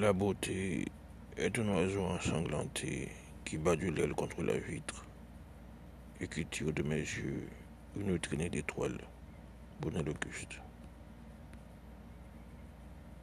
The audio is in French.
La beauté est un oiseau ensanglanté qui bat du l'aile contre la vitre et qui tire de mes yeux une traînée d'étoiles. Bonne Auguste.